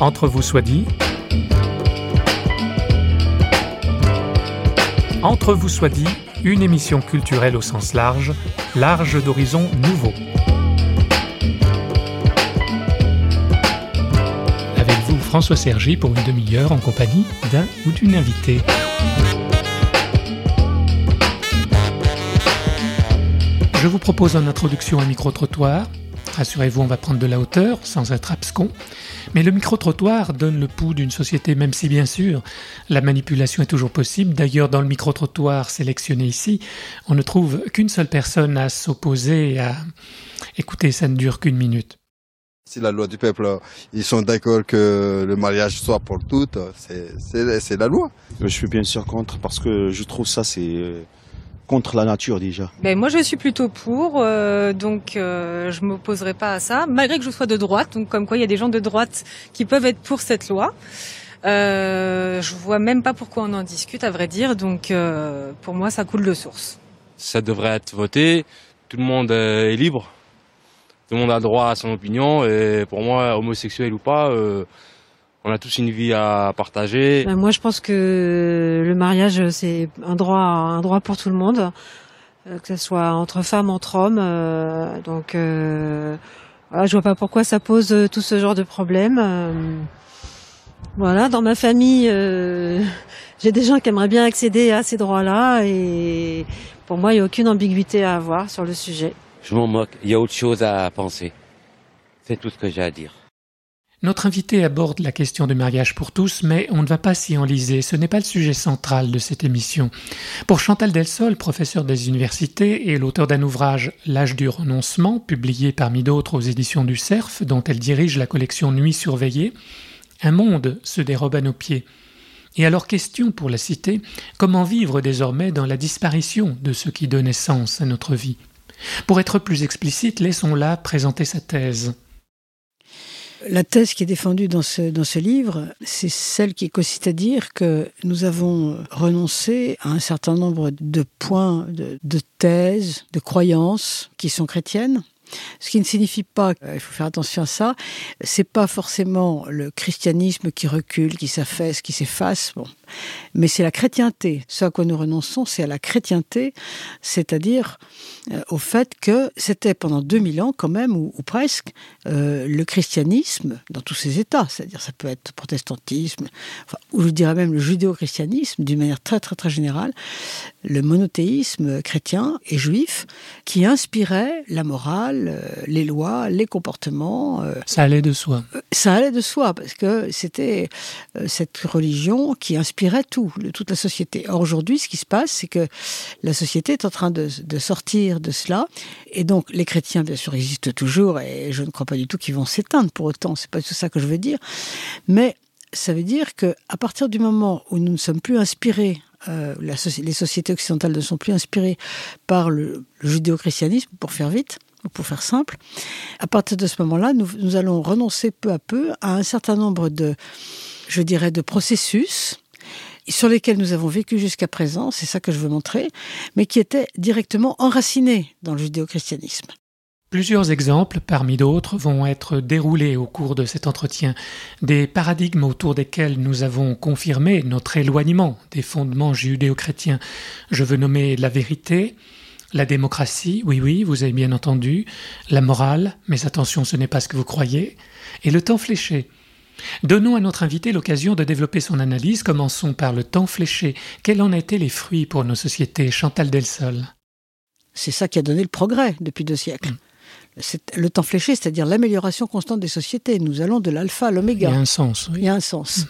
Entre vous soit dit. Entre vous soit dit, une émission culturelle au sens large, large d'horizons nouveaux. Avec vous, François Sergi, pour une demi-heure en compagnie d'un ou d'une invitée. Je vous propose en introduction un micro-trottoir. Rassurez-vous, on va prendre de la hauteur sans être Mais le micro-trottoir donne le pouls d'une société, même si bien sûr la manipulation est toujours possible. D'ailleurs, dans le micro-trottoir sélectionné ici, on ne trouve qu'une seule personne à s'opposer à... Écoutez, ça ne dure qu'une minute. Si la loi du peuple, ils sont d'accord que le mariage soit pour toutes, c'est la loi. Je suis bien sûr contre parce que je trouve ça c'est contre la nature déjà. Ben, Moi je suis plutôt pour, euh, donc euh, je m'opposerai pas à ça, malgré que je sois de droite, donc comme quoi il y a des gens de droite qui peuvent être pour cette loi. Euh, je vois même pas pourquoi on en discute à vrai dire, donc euh, pour moi ça coule de source. Ça devrait être voté, tout le monde est libre, tout le monde a droit à son opinion. Et pour moi homosexuel ou pas... Euh, on a tous une vie à partager. Ben, moi, je pense que le mariage, c'est un droit, un droit pour tout le monde, euh, que ce soit entre femmes, entre hommes. Euh, donc, euh, voilà, je vois pas pourquoi ça pose tout ce genre de problème. voilà, dans ma famille, j'ai des gens qui aimeraient bien accéder à ces droits-là, et pour moi, il n'y a aucune ambiguïté à avoir sur le sujet. Je m'en moque. Il y a autre chose à penser. C'est tout ce que j'ai à dire. Notre invité aborde la question du mariage pour tous, mais on ne va pas s'y enliser, ce n'est pas le sujet central de cette émission. Pour Chantal Delsol, professeure des universités et l'auteur d'un ouvrage L'âge du renoncement, publié parmi d'autres aux éditions du Cerf, dont elle dirige la collection Nuit surveillée, un monde se dérobe à nos pieds. Et alors question pour la cité, comment vivre désormais dans la disparition de ce qui donnait sens à notre vie? Pour être plus explicite, laissons-la présenter sa thèse. La thèse qui est défendue dans ce, livre, c'est celle qui consiste à dire que nous avons renoncé à un certain nombre de points, de, de thèses, de croyances qui sont chrétiennes, ce qui ne signifie pas, euh, il faut faire attention à ça, c'est pas forcément le christianisme qui recule, qui s'affaisse, qui s'efface, bon. mais c'est la chrétienté. Ce à quoi nous renonçons, c'est à la chrétienté, c'est-à-dire euh, au fait que c'était pendant 2000 ans quand même, ou, presque, euh, le christianisme dans tous ses états, c'est-à-dire ça peut être protestantisme, ou je dirais même le judéo-christianisme d'une manière très très très générale, le monothéisme chrétien et juif qui inspirait la morale, euh, les lois, les comportements. Euh, ça allait de soi. Euh, ça allait de soi parce que c'était cette religion qui inspirait tout, toute la société. Or aujourd'hui, ce qui se passe, c'est que la société est en train de, de sortir de cela, et donc les chrétiens, bien sûr, existent toujours, et je ne crois pas du tout qu'ils vont s'éteindre pour autant. C'est pas tout ça que je veux dire, mais ça veut dire que à partir du moment où nous ne sommes plus inspirés euh, les sociétés occidentales ne sont plus inspirées par le, judéo-christianisme, pour faire vite, ou pour faire simple. À partir de ce moment-là, nous, nous, allons renoncer peu à peu à un certain nombre de, je dirais, de processus sur lesquels nous avons vécu jusqu'à présent, c'est ça que je veux montrer, mais qui étaient directement enracinés dans le judéo-christianisme. Plusieurs exemples, parmi d'autres, vont être déroulés au cours de cet entretien, des paradigmes autour desquels nous avons confirmé notre éloignement des fondements judéo-chrétiens. Je veux nommer la vérité, la démocratie, oui oui, vous avez bien entendu, la morale, mais attention, ce n'est pas ce que vous croyez, et le temps fléché. Donnons à notre invité l'occasion de développer son analyse. Commençons par le temps fléché. Quels en étaient les fruits pour nos sociétés Chantal Delsol? C'est ça qui a donné le progrès depuis deux siècles. Le temps fléché, c'est-à-dire l'amélioration constante des sociétés. Nous allons de l'alpha à l'oméga. Il y a un sens. Oui. Il y a un sens.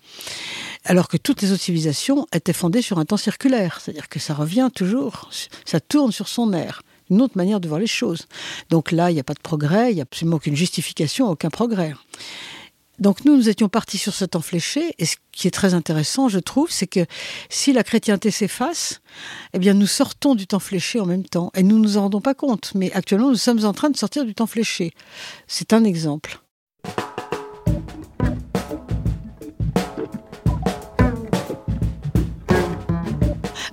Alors que toutes les autres civilisations étaient fondées sur un temps circulaire, c'est-à-dire que ça revient toujours, ça tourne sur son air. Une autre manière de voir les choses. Donc là, il n'y a pas de progrès, il n'y a absolument aucune justification, aucun progrès. Donc nous, nous étions partis sur ce temps fléché, et ce qui est très intéressant, je trouve, c'est que si la chrétienté s'efface, eh bien nous sortons du temps fléché en même temps, et nous ne nous en rendons pas compte. Mais actuellement, nous sommes en train de sortir du temps fléché. C'est un exemple.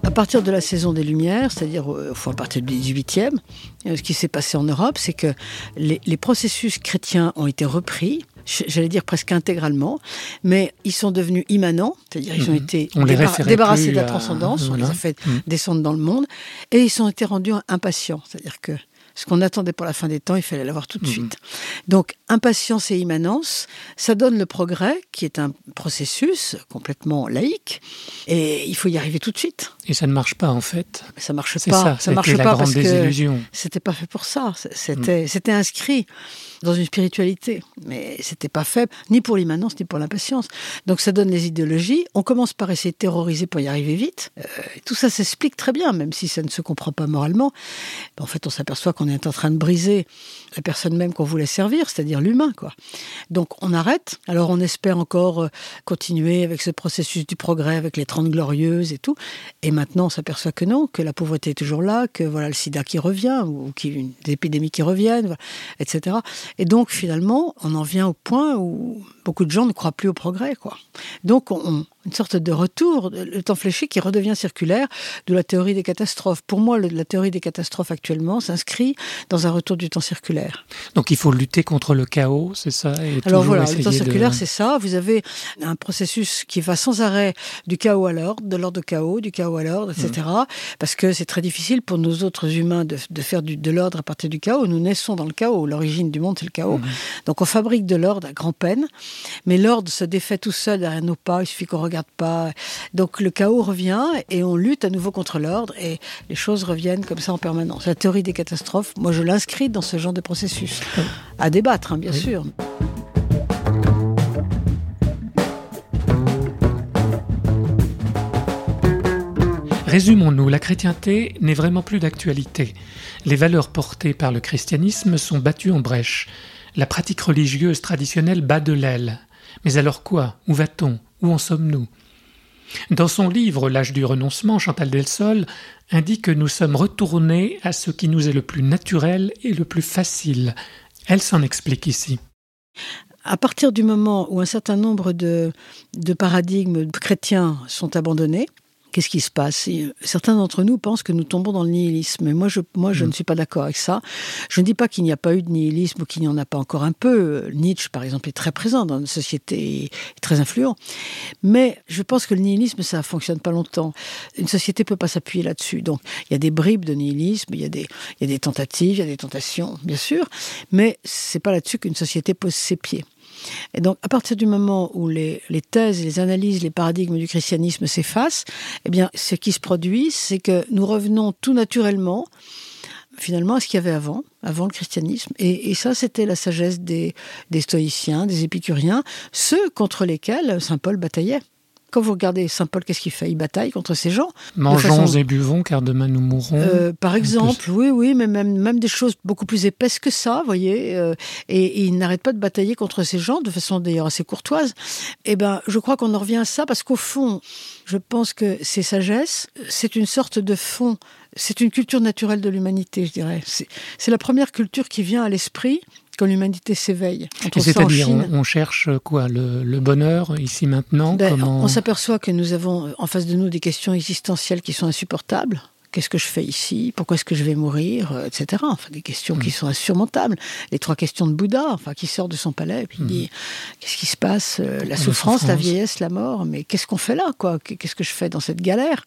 à partir de la saison des Lumières, c'est-à-dire euh, à partir du 18e, euh, ce qui s'est passé en Europe, c'est que les, les processus chrétiens ont été repris, j'allais dire presque intégralement, mais ils sont devenus immanents, c'est-à-dire ils ont Mhm. été On débar- débarrassés de la à- transcendance, on les a fait Mhm. descendre dans le monde, et ils ont été rendus impatients, c'est-à-dire que ce qu'on attendait pour la fin des temps, il fallait l'avoir tout de Mhm. suite. Donc, impatience et immanence, ça donne le progrès, qui est un processus complètement laïque, et il faut y arriver tout de suite. Et ça ne marche pas en fait. Ça marche pas. ça, ça marche la pas grande parce que c'était pas fait pour ça. C'était, c'était inscrit dans une spiritualité, mais c'était pas fait ni pour l'immanence ni pour l'impatience. Donc ça donne les idéologies. On commence par essayer de terroriser pour y arriver vite. Euh, tout ça s'explique très bien, même si ça ne se comprend pas moralement. En fait, on s'aperçoit qu'on est en train de briser la personne même qu'on voulait servir, c'est-à-dire l'humain, quoi. Donc on arrête. Alors on espère encore euh, continuer avec ce processus du progrès, avec les 30 glorieuses et tout. Et maintenant, on s'aperçoit que non, que la pauvreté est toujours là, que voilà le sida qui revient, ou y a une- des épidémies qui reviennent, etc. Et donc, finalement, on en vient au point où beaucoup de gens ne croient plus au progrès, quoi. Donc, on, on- une sorte de retour, le temps fléché qui redevient circulaire de la théorie des catastrophes. Pour moi, le- la théorie des catastrophes actuellement s'inscrit dans un retour du temps circulaire. Donc il faut lutter contre le chaos, c'est ça et Alors voilà, le temps de- circulaire, c'est ça. Vous avez un processus qui va sans arrêt du chaos à l'ordre, de l'ordre au chaos, du chaos à l'ordre, etc. Parce que c'est très difficile pour nous autres humains de, de faire du, de l'ordre à partir du chaos. Nous naissons dans le chaos. L'origine du monde, c'est le chaos. Donc on fabrique de l'ordre à grand-peine. Mais l'ordre se défait tout seul derrière nos pas. Il suffit qu'on regarde pas. Donc le chaos revient et on lutte à nouveau contre l'ordre et les choses reviennent comme ça en permanence. La théorie des catastrophes, moi je l'inscris dans ce genre de processus. À débattre, hein, bien sûr. Résumons-nous, la chrétienté n'est vraiment plus d'actualité. Les valeurs portées par le christianisme sont battues en brèche. La pratique religieuse traditionnelle bat de l'aile. Mais alors quoi? Où va-t-on? Où en sommes-nous? Dans son livre L'âge du renoncement, Chantal Delsol indique que nous sommes retournés à ce qui nous est le plus naturel et le plus facile. Elle s'en explique ici. À partir du moment où un certain nombre de, de paradigmes chrétiens sont abandonnés, qu'est-ce qui se passe Et, euh, Certains d'entre nous pensent que nous tombons dans le nihilisme. Mais moi, je, moi, je Mm. ne suis pas d'accord avec ça. Je ne dis pas qu'il n'y a pas eu de nihilisme ou qu'il n'y en a pas encore un peu. Euh, Nietzsche, par exemple, est très présent dans notre société, est très influent. Mais je pense que le nihilisme, ça fonctionne pas longtemps. Une société peut pas s'appuyer là-dessus. Donc, il y a des bribes de nihilisme, il y a des, il y a des tentatives, il y a des tentations, bien sûr. Mais c'est pas là-dessus qu'une société pose ses pieds. Et donc, à partir du moment où les, les thèses, les analyses, les paradigmes du christianisme s'effacent, eh bien, ce qui se produit, c'est que nous revenons tout naturellement, finalement, à ce qu'il y avait avant, avant le christianisme. Et, ça, c'était la sagesse des, des stoïciens, des épicuriens, ceux contre lesquels saint Paul bataillait. Quand vous regardez saint Paul, qu'est-ce qu'il fait? Il bataille contre ces gens. Mangeons façon- et buvons, car demain nous mourrons. Euh, par exemple, oui, oui, mais même, même des choses beaucoup plus épaisses que ça, vous voyez. euh, et, et il n'arrête pas de batailler contre ces gens, de façon d'ailleurs assez courtoise. Eh ben, je crois qu'on en revient à ça parce qu'au fond, je pense que ces sagesses, c'est une sorte de fond, c'est une culture naturelle de l'humanité, je dirais. C'est la première culture qui vient à l'esprit quand l'humanité s'éveille. C'est-à-dire, on, on cherche quoi le, le bonheur ici maintenant Ben, comment... On s'aperçoit que nous avons en face de nous des questions existentielles qui sont insupportables. Qu'est-ce que je fais ici? Pourquoi est-ce que je vais mourir? Euh, Etc. Enfin, des questions Mm. qui sont insurmontables. Les trois questions de Bouddha, enfin, qui sort de son palais et puis Mm. dit qu'est-ce qui se passe? Euh, La La souffrance, la souffrance. vieillesse, la mort. Mais qu'est-ce qu'on fait là quoi? Qu'est-ce que je fais dans cette galère?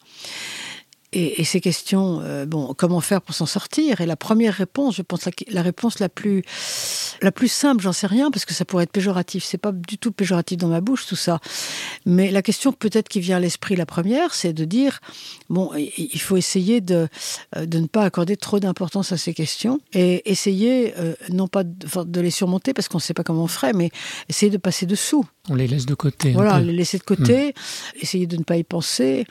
Et, ces questions, euh, bon, comment faire pour s'en sortir? Et la première réponse, je pense la, la réponse la plus, la plus simple, j'en sais rien, parce que ça pourrait être péjoratif. C'est pas du tout péjoratif dans ma bouche tout ça. Mais la question peut-être qui vient à l'esprit, la première, c'est de dire bon, il faut essayer de, euh, de ne pas accorder trop d'importance à ces questions et essayer euh, non pas de les surmonter parce qu'on ne sait pas comment on ferait, mais essayer de passer dessous. On les laisse de côté. Voilà, les laisser de côté, essayer de ne pas y penser.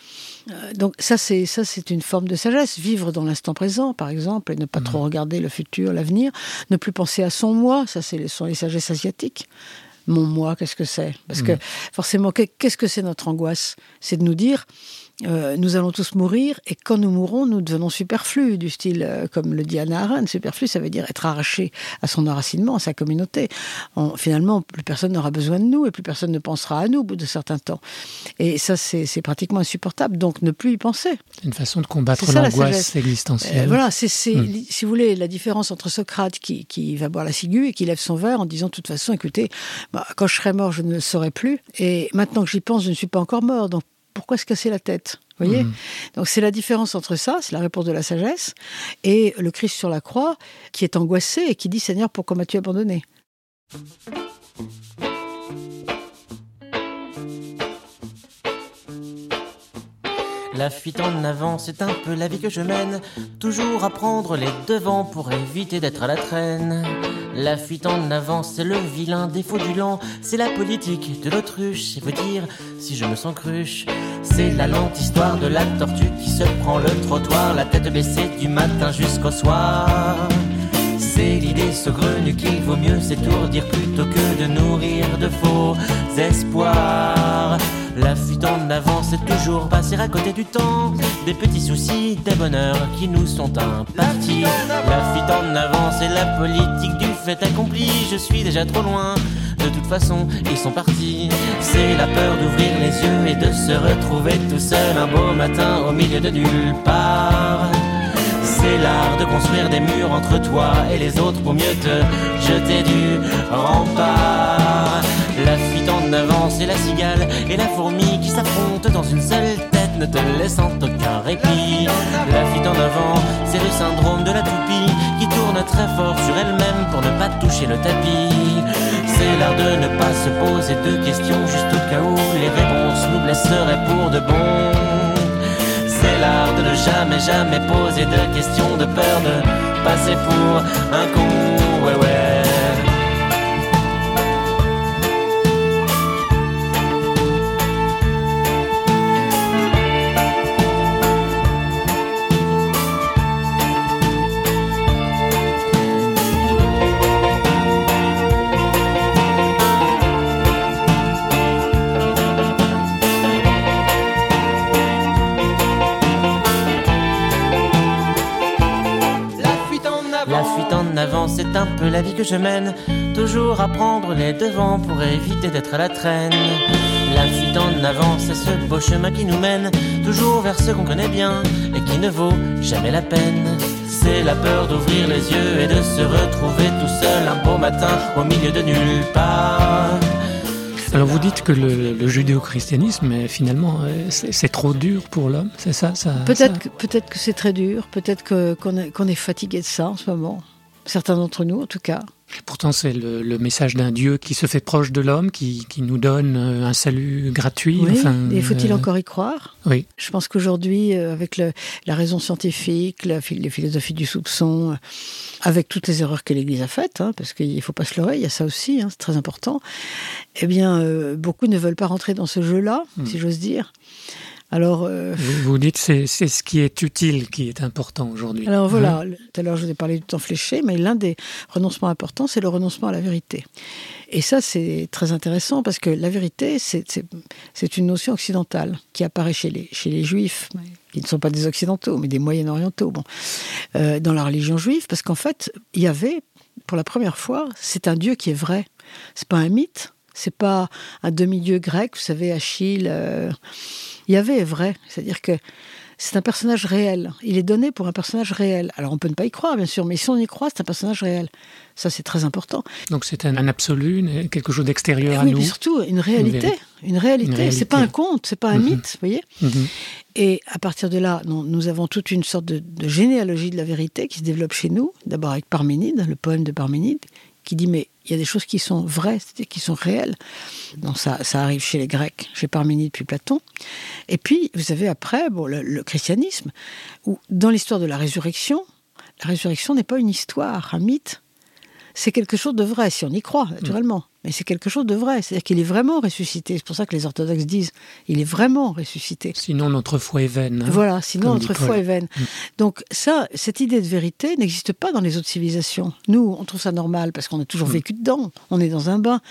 Euh, donc ça, c'est ça, c'est une forme de sagesse. Vivre dans l'instant présent, par exemple, et ne pas trop regarder le futur, l'avenir. Ne plus penser à son moi. Ça, c'est sont les sagesses asiatiques. Mon moi, qu'est-ce que c'est? Parce que forcément, qu'est- qu'est-ce que c'est notre angoisse? C'est de nous dire euh, nous allons tous mourir et quand nous mourrons, nous devenons superflus, du style, euh, comme le dit Anna Arendt, superflu, ça veut dire être arraché à son enracinement, à sa communauté. On, finalement, plus personne n'aura besoin de nous et plus personne ne pensera à nous au bout de certains temps. Et ça, c'est pratiquement insupportable, donc ne plus y penser. C'est une façon de combattre l'angoisse existentielle. Euh, voilà, c'est, hmm. si vous voulez, la différence entre Socrate qui, qui, va boire la ciguë et qui lève son verre en disant, de toute façon, écoutez, bah, quand je serai mort, je ne le saurai plus, et maintenant que j'y pense, je ne suis pas encore mort, donc pourquoi se casser la tête voyez mhm. Donc c'est la différence entre ça, c'est la réponse de la sagesse, et le Christ sur la croix qui est angoissé et qui dit Seigneur, pourquoi m'as-tu abandonné? La fuite en avant, c'est un peu la vie que je mène. Toujours à prendre les devants pour éviter d'être à la traîne. La fuite en avant, c'est le vilain défaut du lent. C'est la politique de l'autruche, c'est vous dire si je me sens cruche. C'est la lente histoire de la tortue qui se prend le trottoir, la tête baissée du matin jusqu'au soir. C'est l'idée saugrenue qu'il vaut mieux s'étourdir plutôt que de nourrir de faux espoirs. La fuite en avant, c'est toujours passer à côté du temps. Des petits soucis, des bonheurs qui nous sont impartis. La fuite en avant, c'est la politique du fait accompli. Je suis déjà trop loin. De toute façon, ils sont partis. C'est la peur d'ouvrir les yeux et de se retrouver tout seul un beau matin au milieu de nulle part. C'est l'art de construire des murs entre toi et les autres pour mieux te jeter du rempart. La fuite en avant, c'est la cigale et la fourmi qui s'affrontent dans une seule tête, ne te laissant aucun répit. La fuite en avant, c'est le syndrome de la toupie qui tourne très fort sur elle-même pour ne pas toucher le tapis. C'est l'art de ne pas se poser de questions juste au cas où les réponses nous blesseraient pour de bon. C'est l'art de ne jamais, jamais poser de questions de peur de passer pour un con. Ouais, ouais. C'est un peu la vie que je mène. Toujours à prendre les devants pour éviter d'être à la traîne. La fuite en avant, c'est ce beau chemin qui nous mène toujours vers ce qu'on connaît bien et qui ne vaut jamais la peine. C'est la peur d'ouvrir les yeux et de se retrouver tout seul un beau matin au milieu de nulle part. Alors vous dites que le, judéo-christianisme, finalement, euh, c'est trop dur pour l'homme, c'est ça, ça Peut-être que, peut que c'est très dur, peut-être qu'on est fatigué de ça en ce moment certains d'entre nous en tout cas. Pourtant, c'est le, message d'un Dieu qui se fait proche de l'homme, qui, nous donne euh, un salut gratuit. Oui, et faut-il euh, encore y croire? Oui. Je pense qu'aujourd'hui, avec la raison scientifique, la, les philosophies du soupçon, avec toutes les erreurs que l'Église a faites, hein, parce qu'il ne faut pas se leurrer, il y a ça aussi, hein, c'est très important, eh bien, beaucoup ne veulent pas rentrer dans ce jeu-là, hmm. si j'ose dire. Alors, euh, vous, dites c'est c'est ce qui est utile qui est important aujourd'hui. Alors voilà, hein tout à l'heure je vous ai parlé du temps fléché, mais l'un des renoncements importants, c'est le renoncement à la vérité. Et ça, c'est très intéressant parce que la vérité, c'est une notion occidentale qui apparaît chez les, chez les juifs, qui ne sont pas des occidentaux, mais des moyen-orientaux, bon, euh, dans la religion juive, parce qu'en fait, il y avait, pour la première fois, c'est un Dieu qui est vrai. C'est pas un mythe, c'est pas un demi-dieu grec, vous savez, Achille. Euh, Yahvé est vrai, c'est-à-dire que c'est un personnage réel. Il est donné pour un personnage réel. Alors on peut ne pas y croire, bien sûr, mais si on y croit, c'est un personnage réel. Ça, c'est très important. Donc c'est un, absolu, quelque chose d'extérieur eh à oui, nous. surtout une réalité. Une, réalité. C'est pas un conte, c'est pas un mhm. mythe, vous voyez. Mhm. Et à partir de là, nous avons toute une sorte de, de, généalogie de la vérité qui se développe chez nous. D'abord avec Parménide, le poème de Parménide, qui dit mais il y a des choses qui sont vraies, c'est-à-dire qui sont réelles. Donc ça, arrive chez les Grecs, chez Parménide puis Platon. Et puis vous avez après bon, le, christianisme, où dans l'histoire de la résurrection, la résurrection n'est pas une histoire, un mythe. C'est quelque chose de vrai, si on y croit, naturellement. Mais c'est quelque chose de vrai, c'est-à-dire qu'il est vraiment ressuscité. C'est pour ça que les orthodoxes disent il est vraiment ressuscité. Sinon, notre foi est vaine. hein, Voilà, sinon comme notre foi est vaine. Mm. Donc ça, cette idée de vérité n'existe pas dans les autres civilisations. Nous, on trouve ça normal parce qu'on a toujours Mm. vécu dedans, on est dans un bain.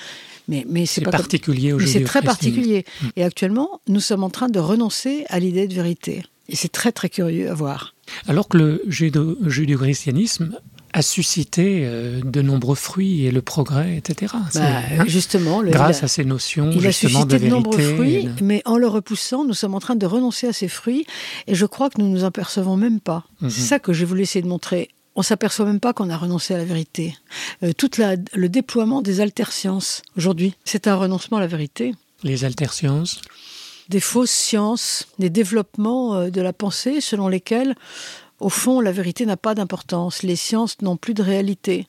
Mais, mais c'est comme- particulier mais c'est très particulier. Mm. Et actuellement, nous sommes en train de renoncer à l'idée de vérité. Et c'est très très curieux à voir. Alors que le judo- judéo-christianisme a suscité euh, de nombreux fruits et le progrès, etc. Bah, hein, justement, le- grâce a- à ces notions Il a justement suscité de, nombreux fruits, de- mais en le repoussant, nous sommes en train de renoncer à ces fruits, et je crois que nous nous en percevons même pas. Mhm. C'est ça que j'ai voulu essayer de montrer. On s'aperçoit même pas qu'on a renoncé à la vérité. Euh, tout le déploiement des altersciences aujourd'hui, c'est un renoncement à la vérité. Les altersciences. Des fausses sciences, des développements euh, de la pensée selon lesquels, au fond, la vérité n'a pas d'importance. Les sciences n'ont plus de réalité.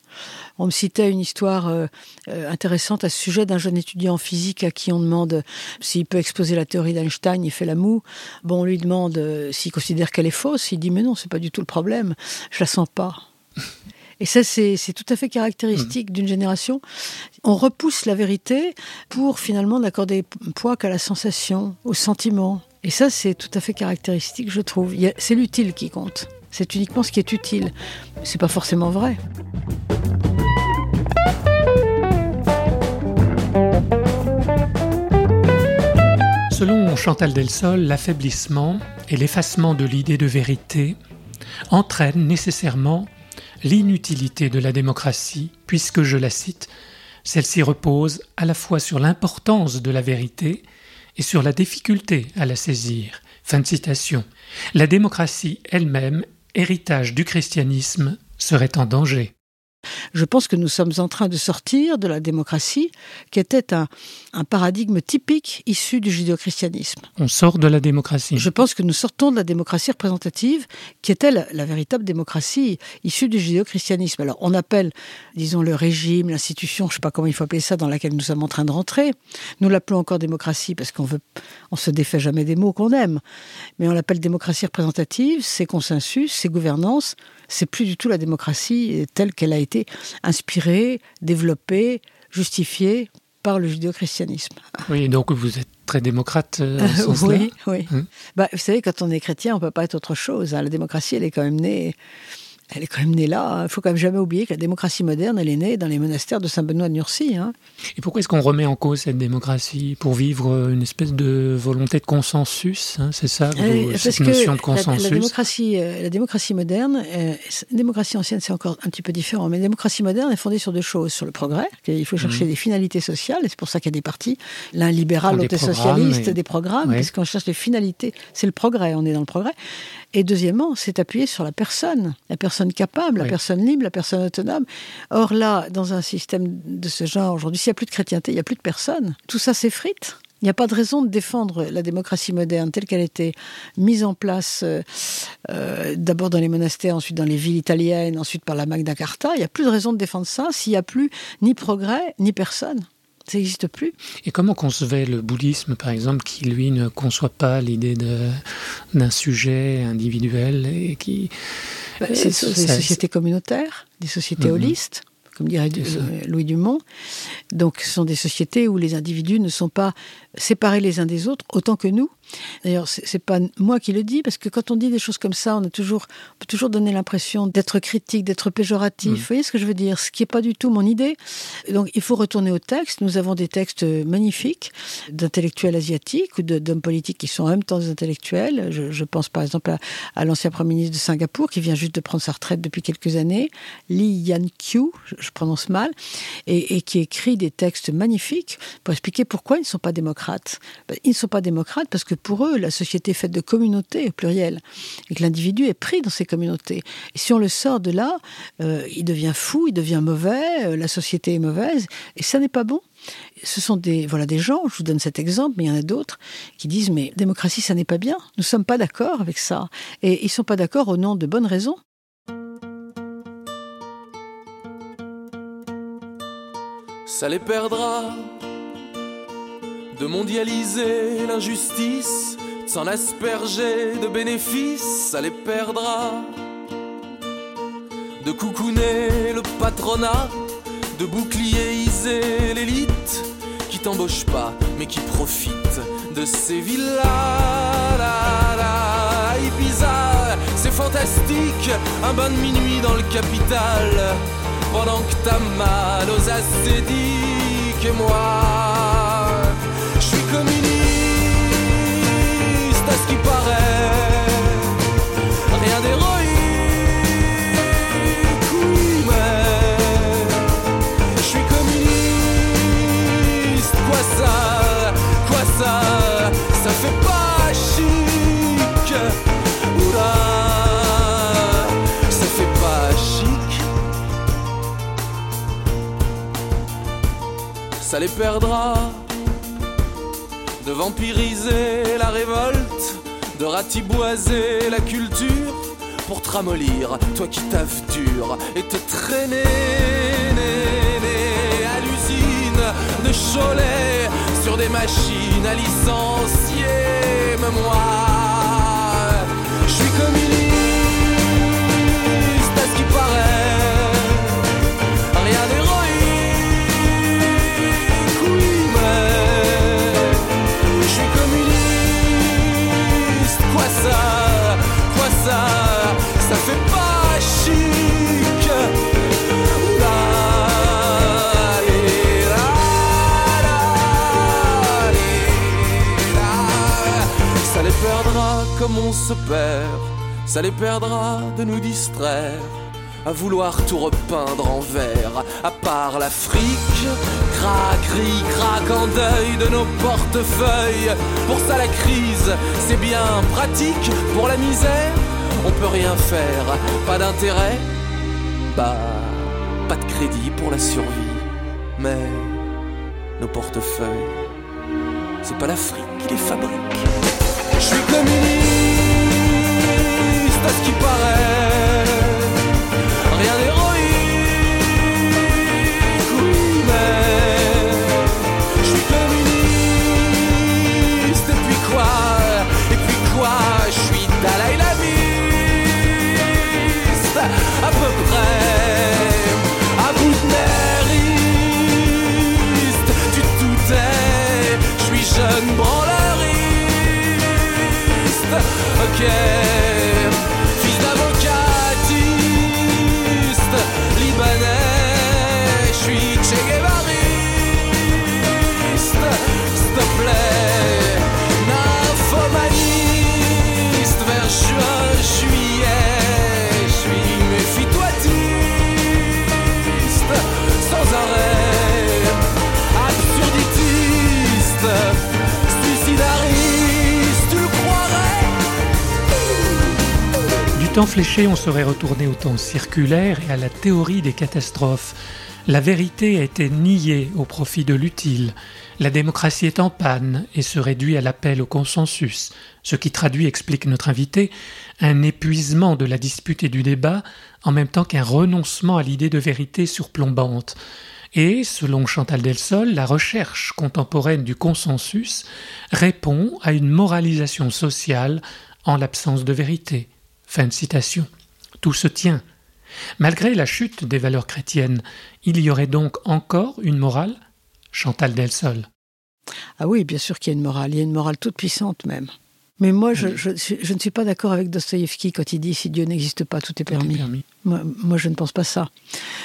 On me citait une histoire euh, euh, intéressante à ce sujet d'un jeune étudiant en physique à qui on demande s'il peut exposer la théorie d'Einstein, il fait la moue. Bon, on lui demande euh, s'il considère qu'elle est fausse, il dit mais non, c'est pas du tout le problème, je la sens pas. Et ça, c'est tout à fait caractéristique d'une génération. On repousse la vérité pour finalement n'accorder poids qu'à la sensation, au sentiment. Et ça, c'est tout à fait caractéristique, je trouve. C'est l'utile qui compte. C'est uniquement ce qui est utile. C'est pas forcément vrai. Selon Chantal Delsol, l'affaiblissement et l'effacement de l'idée de vérité entraînent nécessairement l'inutilité de la démocratie, puisque, je la cite, celle-ci repose à la fois sur l'importance de la vérité et sur la difficulté à la saisir. Fin de citation. La démocratie elle-même, héritage du christianisme, serait en danger. Je pense que nous sommes en train de sortir de la démocratie, qui était un, un paradigme typique issu du judéo-christianisme. On sort de la démocratie. Je pense que nous sortons de la démocratie représentative, qui était la, la véritable démocratie issue du judéo-christianisme. Alors, on appelle, disons, le régime, l'institution, je ne sais pas comment il faut appeler ça, dans laquelle nous sommes en train de rentrer. Nous l'appelons encore démocratie parce qu'on veut, on se défait jamais des mots qu'on aime. Mais on l'appelle démocratie représentative, c'est consensus, c'est gouvernance. C'est plus du tout la démocratie telle qu'elle a été inspirée, développée, justifiée par le judéo-christianisme. Oui, donc vous êtes très démocrate euh, sens-là. oui, oui. Hein bah, vous savez, quand on est chrétien, on peut pas être autre chose. hein. La démocratie, elle est quand même née. Elle est quand même née là. Il faut quand même jamais oublier que la démocratie moderne, elle est née dans les monastères de Saint-Benoît de Nursie. hein. Et pourquoi est-ce qu'on remet en cause cette démocratie Pour vivre une espèce de volonté de consensus, hein, c'est ça, vous- Euh, cette notion de consensus La, démocratie, euh, la démocratie moderne, euh, la démocratie ancienne, c'est encore un petit peu différent, mais la démocratie moderne est fondée sur deux choses sur le progrès, qu'il faut chercher Mhm. des finalités sociales, et c'est pour ça qu'il y a des partis, l'un libéral, l'autre socialiste, et- des programmes, parce qu'on cherche des finalités. C'est le progrès, on est dans le progrès. Et deuxièmement, c'est appuyé sur la personne, la personne capable, la personne libre, la personne autonome. Or là, dans un système de ce genre, aujourd'hui, s'il n'y a plus de chrétienté, il n'y a plus de personne. Tout ça s'effrite. Il n'y a pas de raison de défendre la démocratie moderne telle qu'elle a été mise en place euh, euh, d'abord dans les monastères, ensuite dans les villes italiennes, ensuite par la Magna Carta. Il n'y a plus de raison de défendre ça s'il n'y a plus ni progrès ni personne. Ça n'existe plus. Et comment concevait le bouddhisme, par exemple, qui lui ne conçoit pas l'idée d'un sujet individuel et qui Bah, Euh, c'est des sociétés communautaires, des sociétés Mhm. holistes, comme dirait euh, Louis Dumont. Donc, ce sont des sociétés où les individus ne sont pas séparés les uns des autres autant que nous. D'ailleurs, c'est pas moi qui le dis, parce que quand on dit des choses comme ça, on, a toujours, on peut toujours donner l'impression d'être critique, d'être péjoratif. Mhm. Vous voyez ce que je veux dire? Ce qui n'est pas du tout mon idée. Donc, il faut retourner au texte. Nous avons des textes magnifiques d'intellectuels asiatiques ou d'hommes politiques qui sont en même temps des intellectuels. Je, je pense par exemple à, à l'ancien Premier ministre de Singapour qui vient juste de prendre sa retraite depuis quelques années, Lee Yan Kyu, je, je prononce mal, et, et qui écrit des textes magnifiques pour expliquer pourquoi ils ne sont pas démocrates. Ben, Ils ne sont pas démocrates parce que pour eux, la société est faite de communautés au pluriel et que l'individu est pris dans ces communautés. Et si on le sort de là, euh, il devient fou, il devient mauvais, euh, la société est mauvaise, et ça n'est pas bon. Ce sont des, voilà, des gens, je vous donne cet exemple, mais il y en a d'autres, qui disent Mais démocratie, ça n'est pas bien. Nous ne sommes pas d'accord avec ça. Et ils ne sont pas d'accord au nom de bonnes raisons. Ça les perdra de mondialiser l'injustice, de s'en asperger de bénéfices, ça les perdra de coucouner le patronat de bouclier isé, l'élite qui t'embauche pas mais qui profite de ces villas. La, la, Ibiza, c'est fantastique, un bain de minuit dans le capital, pendant que t'as mal aux ascédiques et moi, communiste à ce qui paraît, rien d'héroïque, oui, mais je suis communiste, quoi ça, quoi ça, ça fait pas chic, oula, ça fait pas chic, ça les perdra vampiriser la révolte, de ratiboiser la culture, pour te toi qui taffes dur, et te traîner à l'usine de Cholet, sur des machines à licencier, mais moi, je suis ça fait pas chic. La. Ça les perdra comme on se perd, ça les perdra de nous distraire. À vouloir tout repeindre en vert, à part l'Afrique, craquerie, craque en deuil de nos portefeuilles. Pour ça, la crise, c'est bien pratique. Pour la misère, on peut rien faire. Pas d'intérêt, bah, pas de crédit pour la survie. Mais nos portefeuilles, c'est pas l'Afrique qui les fabrique. Je suis communiste à ce qui paraît. Rien d'héroïque, Yeah temps fléché, on serait retourné au temps circulaire et à la théorie des catastrophes. La vérité a été niée au profit de l'utile. La démocratie est en panne et se réduit à l'appel au consensus, ce qui traduit, explique notre invité, un épuisement de la dispute et du débat, en même temps qu'un renoncement à l'idée de vérité surplombante. Et, selon Chantal Delsol, la recherche contemporaine du consensus répond à une moralisation sociale en l'absence de vérité. Fin de citation. Tout se tient. Malgré la chute des valeurs chrétiennes, il y aurait donc encore une morale? Chantal Delsol. Ah oui, bien sûr qu'il y a une morale. Il y a une morale toute puissante même. Mais moi, je, je, je ne suis pas d'accord avec Dostoïevski quand il dit si Dieu n'existe pas, tout est permis. permis. Moi, moi, je ne pense pas ça.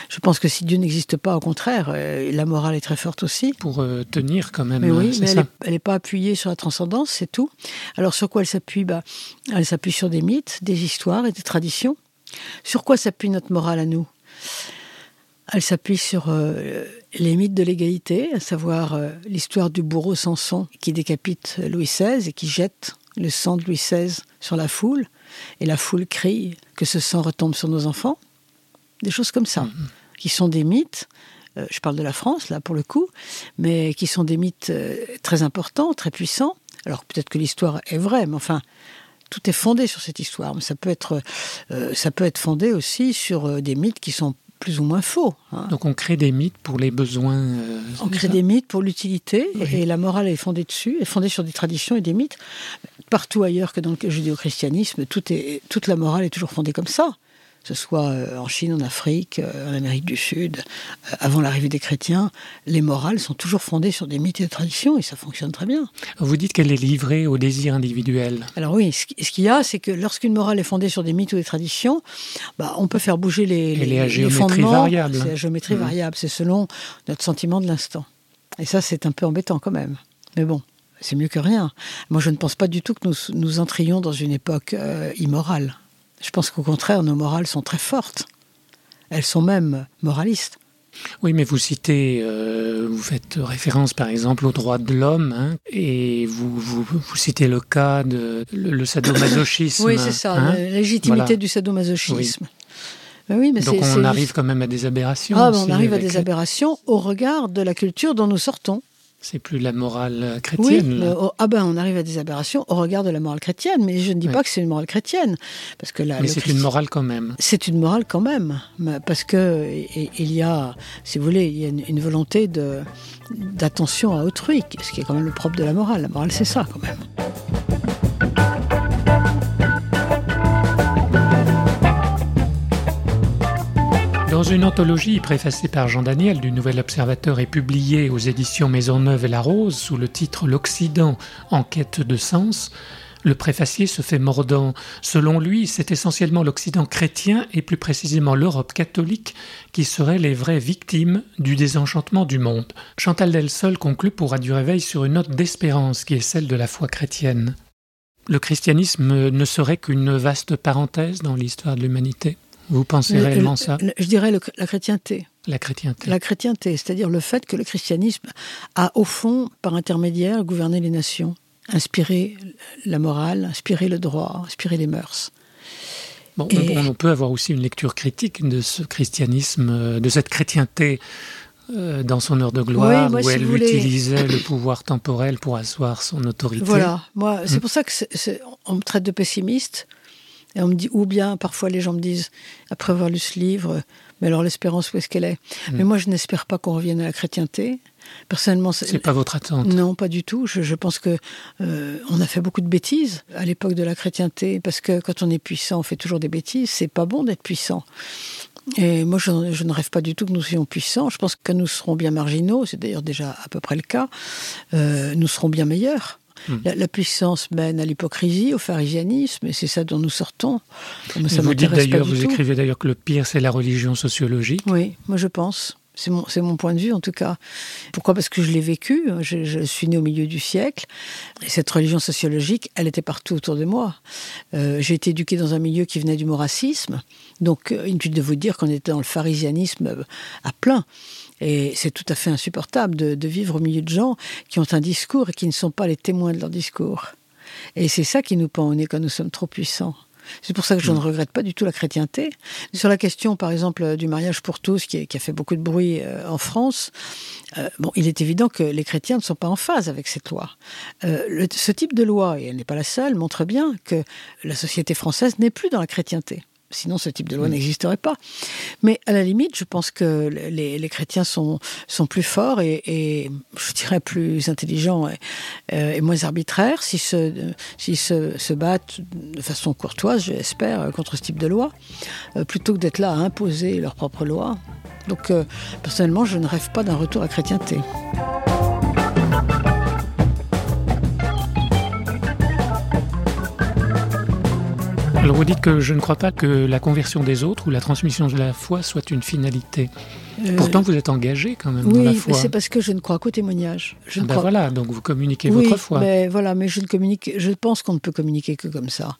Je pense que si Dieu n'existe pas, au contraire, euh, la morale est très forte aussi. Pour euh, tenir quand même. Mais oui, c'est mais ça. elle n'est pas appuyée sur la transcendance, c'est tout. Alors sur quoi elle s'appuie? Bah, Elle s'appuie sur des mythes, des histoires et des traditions. Sur quoi s'appuie notre morale à nous? Elle s'appuie sur euh, les mythes de l'égalité, à savoir euh, l'histoire du bourreau Samson qui décapite Louis XVI et qui jette le sang de Louis XVI sur la foule, et la foule crie que ce sang retombe sur nos enfants. Des choses comme ça, qui sont des mythes. euh, je parle de la France, là, pour le coup, mais qui sont des mythes euh, très importants, très puissants. Alors peut-être que l'histoire est vraie, mais enfin, tout est fondé sur cette histoire. Mais ça peut être, euh, ça peut être fondé aussi sur des mythes qui sont plus ou moins faux. hein. Donc on crée des mythes pour les besoins. euh, On crée des mythes pour l'utilité Oui. et la morale est fondée dessus, est fondée sur des traditions et des mythes. Partout ailleurs que dans le judéo-christianisme, tout toute la morale est toujours fondée comme ça. Que ce soit euh, en Chine, en Afrique, euh, en Amérique du Sud, euh, avant l'arrivée des chrétiens, les morales sont toujours fondées sur des mythes et des traditions et ça fonctionne très bien. Vous dites qu'elle est livrée au désir individuel. Alors oui, ce qui- ce qu'il y a, c'est que lorsqu'une morale est fondée sur des mythes ou des traditions, bah, on peut faire bouger les, est à géométrie fondements. variable. C'est à géométrie Mhm. variable, c'est selon notre sentiment de l'instant. Et ça, c'est un peu embêtant quand même. Mais bon, c'est mieux que rien. Moi, je ne pense pas du tout que nous, nous entrions dans une époque euh, immorale. Je pense qu'au contraire, nos morales sont très fortes. Elles sont même moralistes. Oui, mais vous citez, euh, vous faites référence par exemple aux droits de l'homme, hein, et vous, vous, vous citez le cas de le, le sadomasochisme. Oui, c'est ça, hein. la légitimité Voilà. du sadomasochisme. Ben oui, mais Donc on arrive quand même à des aberrations. Ah, ben, on arrive à des aberrations au regard de la culture dont nous sortons. C'est plus la morale Oui, chrétienne. le- oh, ah ben on arrive à des aberrations au regard de la morale chrétienne, mais je ne dis Oui. pas que c'est une morale chrétienne, parce que la, mais c'est une morale quand même. C'est une morale quand même, parce que et- il y a, si vous voulez, il y a une, une volonté de d'attention à autrui, ce qui est quand même le propre de la morale. La morale, c'est ça quand même. Une anthologie préfacée par Jean Daniel du Nouvel Observateur et publiée aux éditions Maisonneuve et La Rose sous le titre L'Occident en quête de sens, le préfacier se fait mordant. Selon lui, c'est essentiellement l'Occident chrétien et plus précisément l'Europe catholique qui seraient les vraies victimes du désenchantement du monde. Chantal Delsol conclut pour Radio Réveil sur une note d'espérance qui est celle de la foi chrétienne. Le christianisme ne serait qu'une vaste parenthèse dans l'histoire de l'humanité. Vous pensez Le- réellement le- ça Je dirais le- la chrétienté. La chrétienté. La chrétienté, c'est-à-dire le fait que le christianisme a, au fond, par intermédiaire, gouverné les nations, inspiré la morale, inspiré le droit, inspiré les mœurs. Bon, Et- on, on peut avoir aussi une lecture critique de ce christianisme, euh, de cette chrétienté euh, dans son heure de gloire, Oui, moi, où si elle voulez- utilisait le pouvoir temporel pour asseoir son autorité. Voilà, moi, c'est Mm. pour ça que c'est- c'est- on me traite de pessimiste. Et on me dit, ou bien parfois les gens me disent, après avoir lu ce livre, mais alors l'espérance, où est-ce qu'elle est, Mm. Mais moi, je n'espère pas qu'on revienne à la chrétienté. Personnellement, C'est pas votre attente. Non, pas du tout. Je, je pense que euh, on a fait beaucoup de bêtises à l'époque de la chrétienté, parce que quand on est puissant, on fait toujours des bêtises. C'est pas bon d'être puissant. Et moi, je, je ne rêve pas du tout que nous soyons puissants. Je pense que nous serons bien marginaux. C'est d'ailleurs déjà à peu près le cas. Euh, nous serons bien meilleurs. Hmm. La, la puissance mène à l'hypocrisie, au pharisianisme, et c'est ça dont nous sortons. Ça vous dites d'ailleurs, vous tout. écrivez d'ailleurs que le pire, c'est la religion sociologique. Oui, moi je pense. C'est mon, point de vue en tout cas. Pourquoi? Parce que je l'ai vécu. Je, suis né au milieu du siècle. Et cette religion sociologique, elle était partout autour de moi. Euh, J'ai été éduqué dans un milieu qui venait du moracisme. Donc euh, inutile de vous dire qu'on était dans le pharisianisme euh, à plein. Et c'est tout à fait insupportable de, de vivre au milieu de gens qui ont un discours et qui ne sont pas les témoins de leur discours. Et c'est ça qui nous pend au nez quand nous sommes trop puissants. C'est pour ça que je ne regrette pas du tout la chrétienté. Sur la question, par exemple, du mariage pour tous, qui, a fait beaucoup de bruit euh, en France, euh, bon, il est évident que les chrétiens ne sont pas en phase avec cette loi. Euh, le- ce type de loi, et elle n'est pas la seule, montre bien que la société française n'est plus dans la chrétienté. Sinon, ce type de loi n'existerait pas. Mais à la limite, je pense que les, les chrétiens sont, sont plus forts et, et, je dirais plus intelligents et, euh, et moins arbitraires s'ils se, s'ils se, se battent de façon courtoise, j'espère, contre ce type de loi, euh, plutôt que d'être là à imposer leur propre loi. Donc, euh, personnellement, je ne rêve pas d'un retour à la chrétienté. Alors vous dites que je ne crois pas que la conversion des autres ou la transmission de la foi soit une finalité. Euh, Pourtant, vous êtes engagé quand même oui, dans la foi. c'est parce que je ne crois qu'au témoignage. Je Ah ne ben crois voilà, donc vous communiquez oui, votre foi. Mais voilà, mais je ne communique. Je pense qu'on ne peut communiquer que comme ça.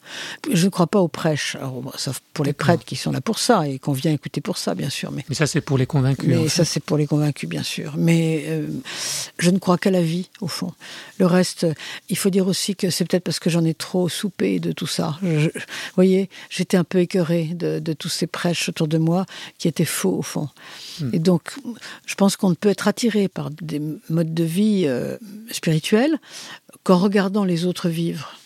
Je ne crois pas aux prêches, alors, sauf pour les prêtres qui sont là pour ça et qu'on vient écouter pour ça, bien sûr. Mais, Mais ça, c'est pour les convaincus. mais en ça, c'est pour les convaincus, bien sûr. Mais euh, je ne crois qu'à la vie, au fond. Le reste, il faut dire aussi que c'est peut-être parce que j'en ai trop soupé de tout ça. Je- voyez, j'étais un peu écœurée de, de tous ces prêches autour de moi qui étaient faux, au fond. Hmm. Et donc, je pense qu'on ne peut être attiré par des modes de vie euh, spirituels qu'en regardant les autres vivre.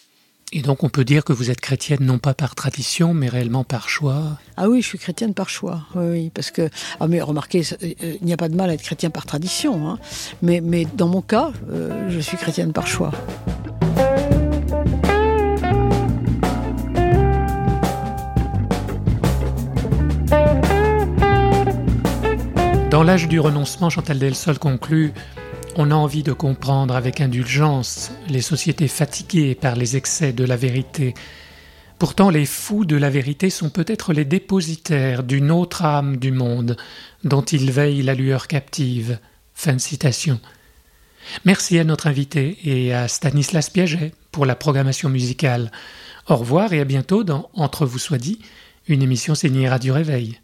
Et donc, on peut dire que vous êtes chrétienne non pas par tradition, mais réellement par choix. Ah oui, je suis chrétienne par choix. Oui, oui, parce que ah mais remarquez, euh, il n'y a pas de mal à être chrétien par tradition, hein. mais mais dans mon cas, euh, je suis chrétienne par choix. Dans l'âge du renoncement, Chantal Delsol conclut On a envie de comprendre avec indulgence les sociétés fatiguées par les excès de la vérité. Pourtant, les fous de la vérité sont peut-être les dépositaires d'une autre âme du monde, dont ils veillent la lueur captive. Fin de citation. Merci à notre invité et à Stanislas Piaget pour la programmation musicale. Au revoir et à bientôt dans Entre vous soit dit, une émission signée Radio Réveil.